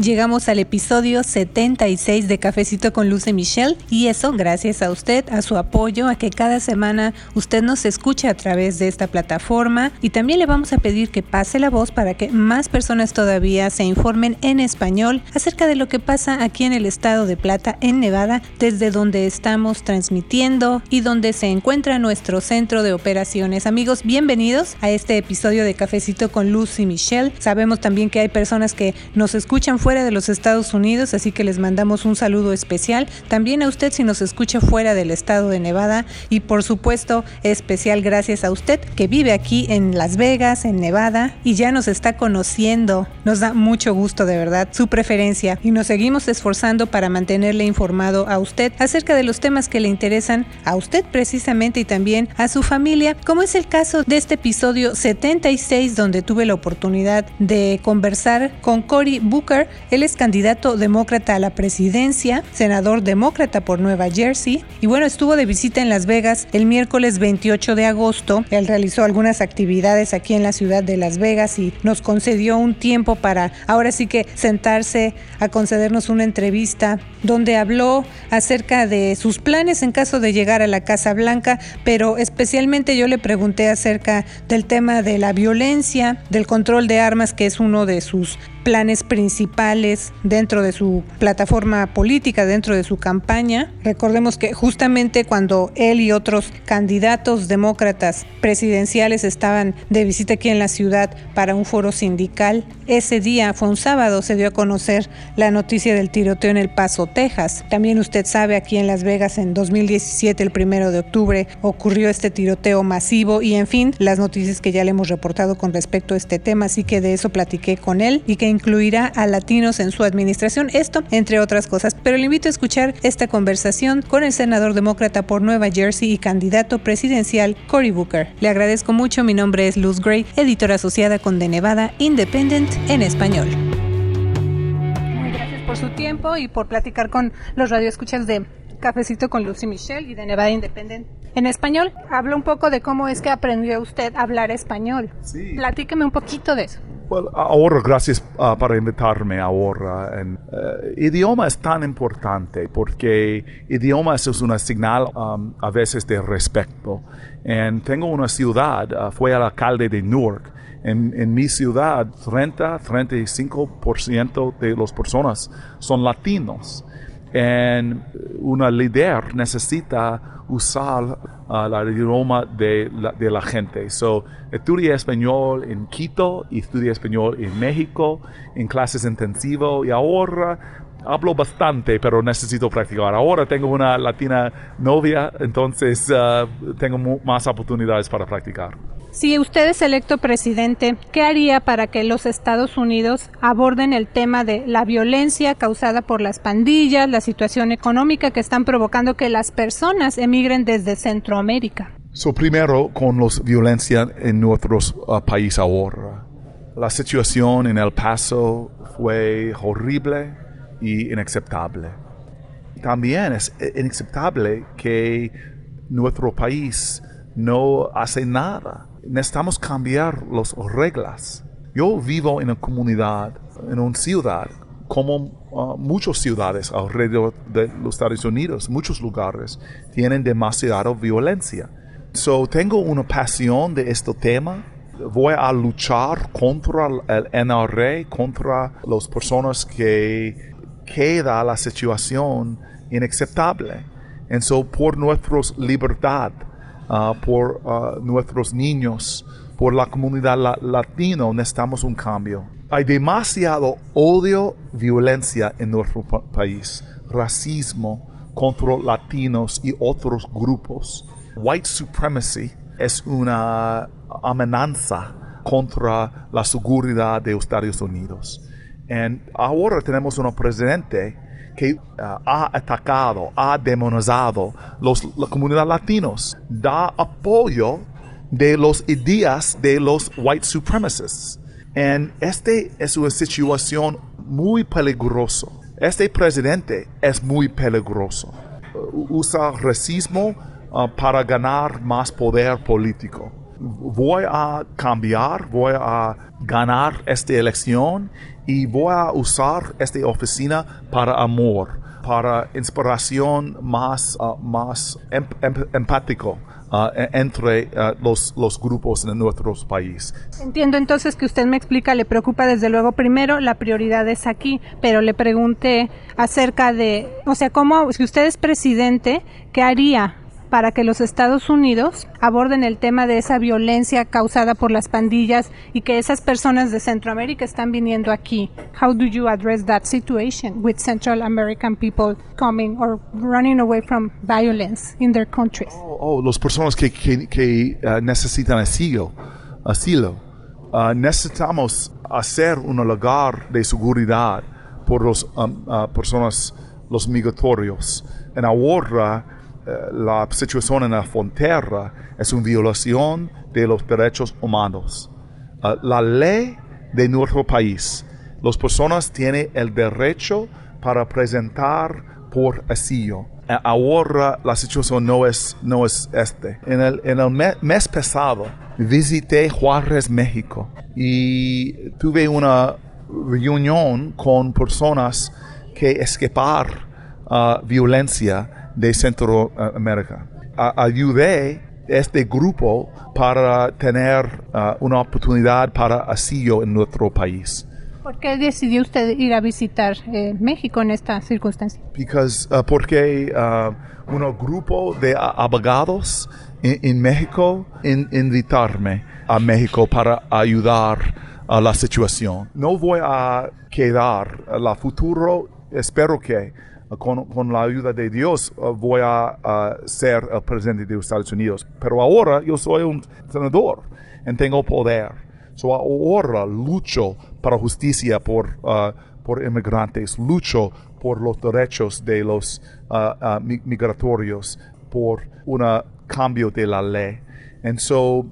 Llegamos al episodio 76 de Cafecito con Luce Michelle y eso gracias a usted, a su apoyo, a que cada semana usted nos escuche a través de esta plataforma y también le vamos a pedir que pase la voz para que más personas todavía se informen en español acerca de lo que pasa aquí en el estado de Plata, en Nevada, desde donde estamos transmitiendo y donde se encuentra nuestro centro de operaciones. Amigos, bienvenidos a este episodio de Cafecito con Lucy Michelle. Sabemos también que hay personas que nos escuchan fuera de los Estados Unidos, así que les mandamos un saludo especial. También a usted si nos escucha fuera del estado de Nevada y por supuesto especial gracias a usted que vive aquí en Las Vegas, en Nevada y ya nos está conociendo. Nos da mucho gusto de verdad su preferencia y nos seguimos esforzando para mantenerle informado a usted acerca de los temas que le interesan a usted precisamente y también a su familia, como es el caso de este episodio 76 donde tuve la oportunidad de conversar con Cory Booker, él es candidato demócrata a la presidencia, senador demócrata por Nueva Jersey y bueno, estuvo de visita en Las Vegas el miércoles 28 de agosto. Él realizó algunas actividades aquí en la ciudad de Las Vegas y nos concedió un tiempo para ahora sí que sentarse a concedernos una entrevista donde habló acerca de sus planes en caso de llegar a la Casa Blanca, pero especialmente yo le pregunté acerca del tema de la violencia, del control de armas, que es uno de sus planes principales dentro de su plataforma política, dentro de su campaña. Recordemos que justamente cuando él y otros candidatos demócratas presidenciales estaban de visita aquí en la ciudad para un foro sindical, ese día fue un sábado, se dio a conocer la noticia del tiroteo en El Paso, Texas. También usted sabe, aquí en Las Vegas en 2017, el primero de octubre, ocurrió este tiroteo masivo y en fin, las noticias que ya le hemos reportado con respecto a este tema, así que de eso platiqué con él y que incluirá a latinos en su administración, esto entre otras cosas. Pero le invito a escuchar esta conversación con el senador demócrata por Nueva Jersey y candidato presidencial Cory Booker. Le agradezco mucho, mi nombre es Luz Gray, editora asociada con The Nevada Independent en español. Muy gracias por su tiempo y por platicar con los radioescuchas de Cafecito con Lucy Michelle y de Nevada Independent. En español, habla un poco de cómo es que aprendió usted a hablar español. Sí. Platíqueme un poquito de eso. Well, ahora, gracias uh, por invitarme ahora. En, uh, idioma es tan importante porque idioma es una señal um, a veces de respeto. En, tengo una ciudad, uh, fue el alcalde de Newark. En, en mi ciudad, 30-35% de las personas son latinos. En una líder necesita usar uh, el idioma de la, de la gente. So, estudié español en Quito y estudié español en México en clases intensivas y ahora hablo bastante, pero necesito practicar. Ahora tengo una latina novia, entonces uh, tengo más oportunidades para practicar. Si usted es electo presidente, ¿qué haría para que los Estados Unidos aborden el tema de la violencia causada por las pandillas, la situación económica que están provocando que las personas emigren desde Centroamérica? So, primero, con la violencia en nuestros uh, países ahora. La situación en El Paso fue horrible y inaceptable. También es inaceptable que nuestro país no hace nada necesitamos cambiar las reglas. Yo vivo en una comunidad, en una ciudad, como uh, muchas ciudades alrededor de los Estados Unidos, muchos lugares tienen demasiada violencia. So, tengo una pasión de este tema. Voy a luchar contra el NRA, contra las personas que queda la situación inaceptable. Y so, por nuestra libertad, uh, por uh, nuestros niños, por la comunidad la latina, necesitamos un cambio. Hay demasiado odio, violencia en nuestro pa país, racismo contra latinos y otros grupos. White supremacy es una amenaza contra la seguridad de Estados Unidos. Y ahora tenemos un presidente que uh, ha atacado, ha demonizado los, la comunidad latinos, da apoyo de los ideas de los white supremacists. Y este es una situación muy peligrosa este presidente es muy peligroso. Usa racismo uh, para ganar más poder político. Voy a cambiar, voy a ganar esta elección y voy a usar esta oficina para amor, para inspiración más, uh, más em, em, empático Uh, entre uh, los, los grupos en nuestros países. Entiendo entonces que usted me explica, le preocupa desde luego primero, la prioridad es aquí, pero le pregunté acerca de, o sea, cómo, si usted es presidente, ¿qué haría para que los Estados Unidos aborden el tema de esa violencia causada por las pandillas y que esas personas de Centroamérica están viniendo aquí. How do you address that situation with Central American people coming or running away from violence in their countries? Oh, oh personas que, que, que uh, necesitan asilo. asilo. Uh, necesitamos hacer un lugar de seguridad por las uh, personas, los migratorios. En ahora la situación en la frontera es una violación de los derechos humanos. Eh, la ley de nuestro país, las personas tienen el derecho para presentar por asilo. Eh, ahora la situación no es, no es este. En el, en el mes pasado visité Juárez, México y tuve una reunión con personas que escapar violencia de Centroamérica. ayudé este grupo para tener uh, una oportunidad para asilo en nuestro país. ¿Por qué decidió usted ir a visitar eh, México en esta circunstancia? Because, uh, porque uh, un grupo de abogados en, México in, invitarme a México para ayudar a la situación. No voy a quedar, la futuro espero que con, la ayuda de Dios uh, voy a ser el presidente de Estados Unidos. Pero ahora yo soy un senador y tengo poder. So ahora lucho para justicia por, uh, por inmigrantes, lucho por los derechos de los uh, migratorios, por un cambio de la ley. Y so,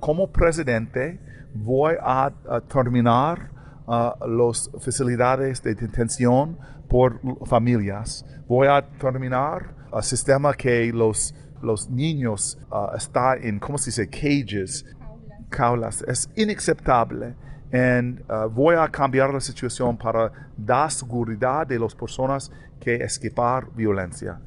como presidente, voy a, terminar las facilidades de detención por familias. Voy a terminar el sistema que los, los niños uh, están en, ¿cómo se dice? Cages, caulas. Es inaceptable. Y uh, voy a cambiar la situación para dar seguridad de las personas que escapar violencia.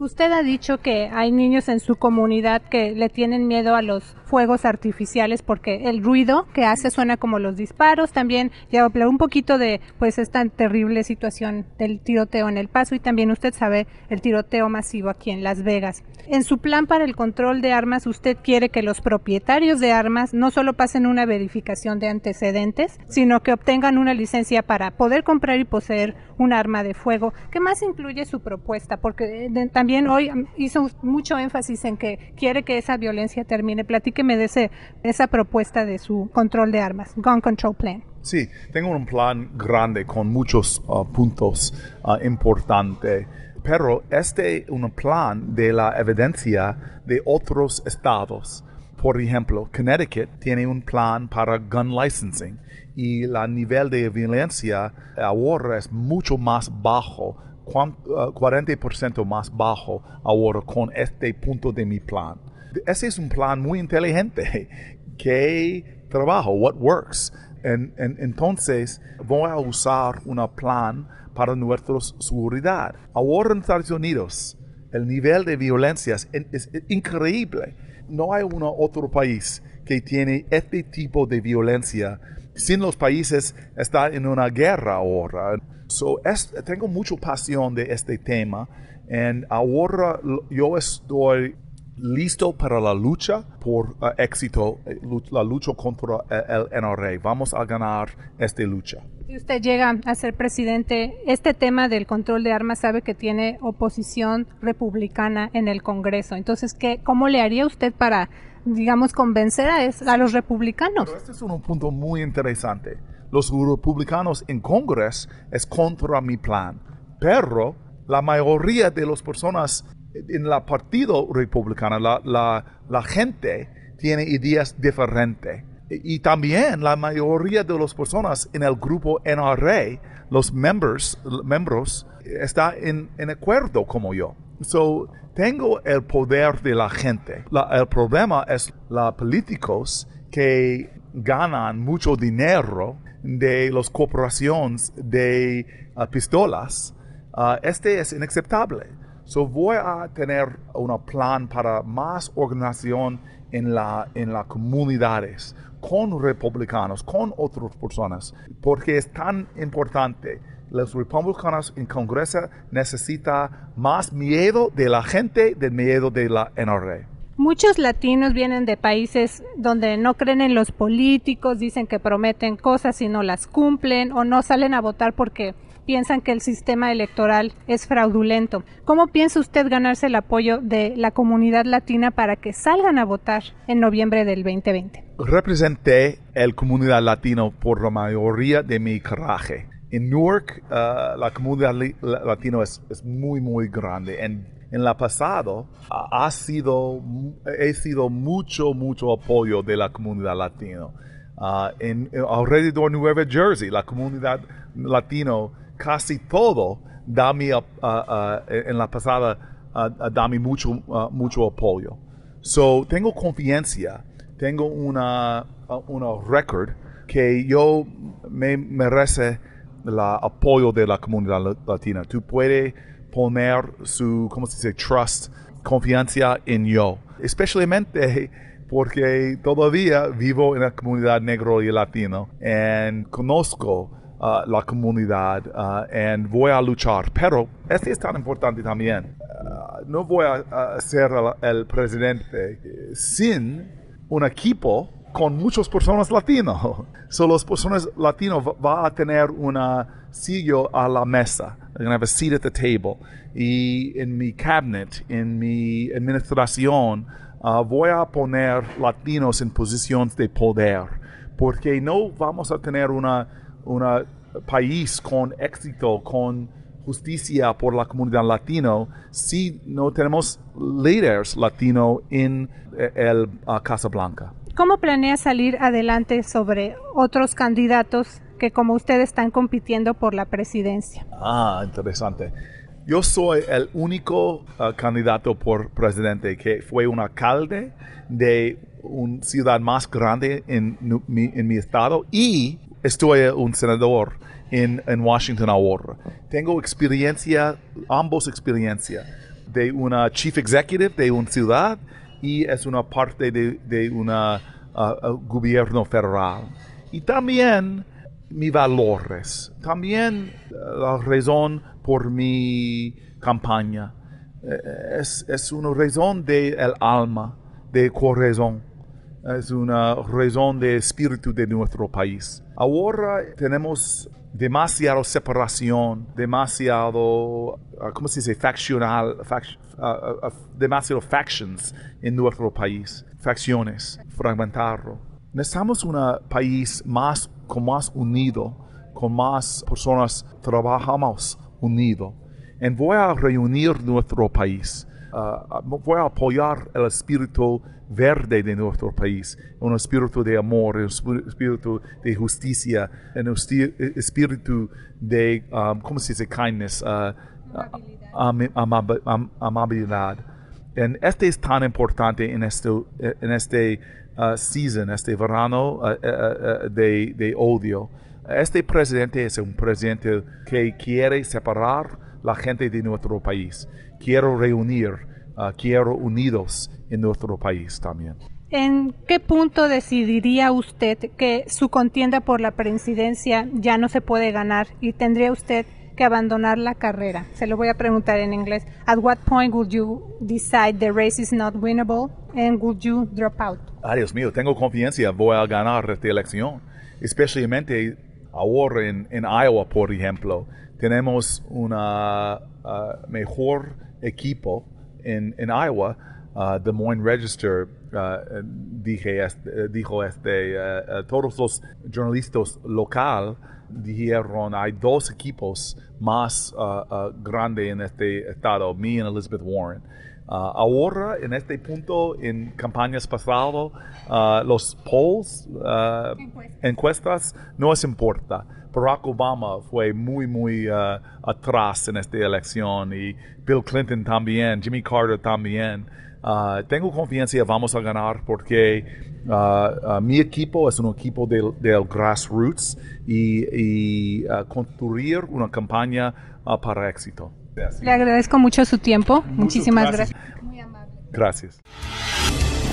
Usted ha dicho que hay niños en su comunidad que le tienen miedo a los fuegos artificiales porque el ruido que hace suena como los disparos. También ya hablar un poquito de pues esta terrible situación del tiroteo en El Paso y también usted sabe el tiroteo masivo aquí en Las Vegas. En su plan para el control de armas, usted quiere que los propietarios de armas no solo pasen una verificación de antecedentes, sino que obtengan una licencia para poder comprar y poseer un arma de fuego. ¿Qué más incluye su propuesta? Porque eh, también hoy hizo mucho énfasis en que quiere que esa violencia termine. Platíqueme de ese, esa propuesta de su control de armas, Gun Control Plan. Sí, tengo un plan grande con muchos uh, puntos uh, importantes, pero este es un plan de la evidencia de otros estados. Por ejemplo, Connecticut tiene un plan para gun licensing y el nivel de violencia ahora es mucho más bajo 40% uh, más bajo ahora con este punto de mi plan. Ese es un plan muy inteligente. ¿Qué trabajo? What works? entonces voy a usar un plan para nuestra seguridad. Ahora en Estados Unidos el nivel de violencia es, es increíble. No hay uno otro país que tiene este tipo de violencia sin los países están en una guerra ahora. So, tengo mucha pasión de este tema y ahora yo estoy listo para la lucha por uh, éxito, eh, la lucha contra el NRA. Vamos a ganar esta lucha. Si usted llega a ser presidente, este tema del control de armas sabe que tiene oposición republicana en el Congreso. Entonces, ¿qué, ¿cómo le haría usted para, digamos, convencer a, a los republicanos? este es un punto muy interesante los republicanos en Congreso es contra mi plan, pero la mayoría de las personas en el partido republicano, la, la, la gente tiene ideas diferentes. Y también la mayoría de las personas en el grupo NRA, los members, miembros, está en, en acuerdo como yo. So, tengo el poder de la gente. el problema es los políticos que ganan mucho dinero de las corporaciones de uh, pistolas. Uh, este es inaceptable. So voy a tener un plan para más organización en las en la comunidades, con republicanos, con otras personas, porque es tan importante. Los republicanos en Congreso necesitan más miedo de la gente del miedo de la NRA. Muchos latinos vienen de países donde no creen en los políticos, dicen que prometen cosas y no las cumplen o no salen a votar porque piensan que el sistema electoral es fraudulento. ¿Cómo piensa usted ganarse el apoyo de la comunidad latina para que salgan a votar en noviembre del 2020? Representé la comunidad latina por la mayoría de mi carrera. En Newark, uh, la comunidad latina es, muy, muy grande. En, en la pasado, ha sido, he sido mucho, mucho apoyo de la comunidad latina. Uh, en, alrededor de Nueva Jersey, la comunidad latina casi todo da en la pasada da mucho, mucho apoyo. So, tengo confianza, tengo una, una record que yo me merece el apoyo de la comunidad latina. Tú puedes poner su, ¿cómo se dice? Trust, confianza en yo. Especialmente porque todavía vivo en la comunidad negro y latino y conozco Uh, la comunidad y uh, voy a luchar. Pero este es tan importante también. Uh, no voy a, ser el, presidente sin un equipo con muchas personas latinos. So, las personas latinos va a tener una silla a la mesa. They're going have a seat at the table. Y en mi cabinet, en mi administración, voy a poner latinos en posiciones de poder. Porque no vamos a tener una un país con éxito, con justicia por la comunidad latino, si no tenemos líderes latinos en eh, el uh, Casa Blanca. ¿Cómo planea salir adelante sobre otros candidatos que como ustedes están compitiendo por la presidencia? Ah, interesante. Yo soy el único uh, candidato por presidente que fue un alcalde de una ciudad más grande en en mi estado y estoy un senador en, en Washington ahora. Tengo experiencia, ambos experiencia, de una chief executive de una ciudad y es una parte de, de un uh, uh, gobierno federal. Y también mis valores, también uh, la razón por mi campaña. Eh, es, es una razón del el alma, de corazón es una razón de espíritu de nuestro país. Ahora tenemos demasiada separación, demasiado, ah, ¿cómo se dice? Faccional, ah, ah, demasiado factions en nuestro país, facciones, fragmentado. Necesitamos un país más, con más unido, con más personas trabajamos unido. Y voy a reunir nuestro país. Voy a apoyar el espíritu verde de nuestro país, un espíritu de amor, un espíritu de justicia, un espíritu de, um, ¿cómo se dice? Kindness, uh, amabilidad. Y este es tan importante en este, en este uh, season, este verano uh, uh, de, de odio. Este presidente es un presidente que quiere separar la gente de nuestro país. Quiero reunir, quiero unidos en nuestro país también. ¿En qué punto decidiría usted que su contienda por la presidencia ya no se puede ganar y tendría usted que abandonar la carrera? Se lo voy a preguntar en inglés. At what point would you decide the race is not winnable and would you drop out? Ay, Dios mío, tengo confianza, voy a ganar esta elección, especialmente ahora en, en Iowa, por ejemplo. Tenemos un uh, mejor equipo en, en Iowa uh, Des Moines Register uh, dije este, dijo este, uh, todos los jornalistas local dijeron hay dos equipos más grandes en este estado, me y Elizabeth Warren. Ah, ahora, en este punto, en campañas pasadas, ah, los polls, ah, encuestas, no es importa. Barack Obama fue muy, muy atrás en esta elección y Bill Clinton también, Jimmy Carter también. tengo confianza vamos a ganar porque mi equipo es un equipo del, grassroots y, y construir una campaña para éxito. Le agradezco mucho su tiempo. Muchísimas gracias. Muy amable. Gracias.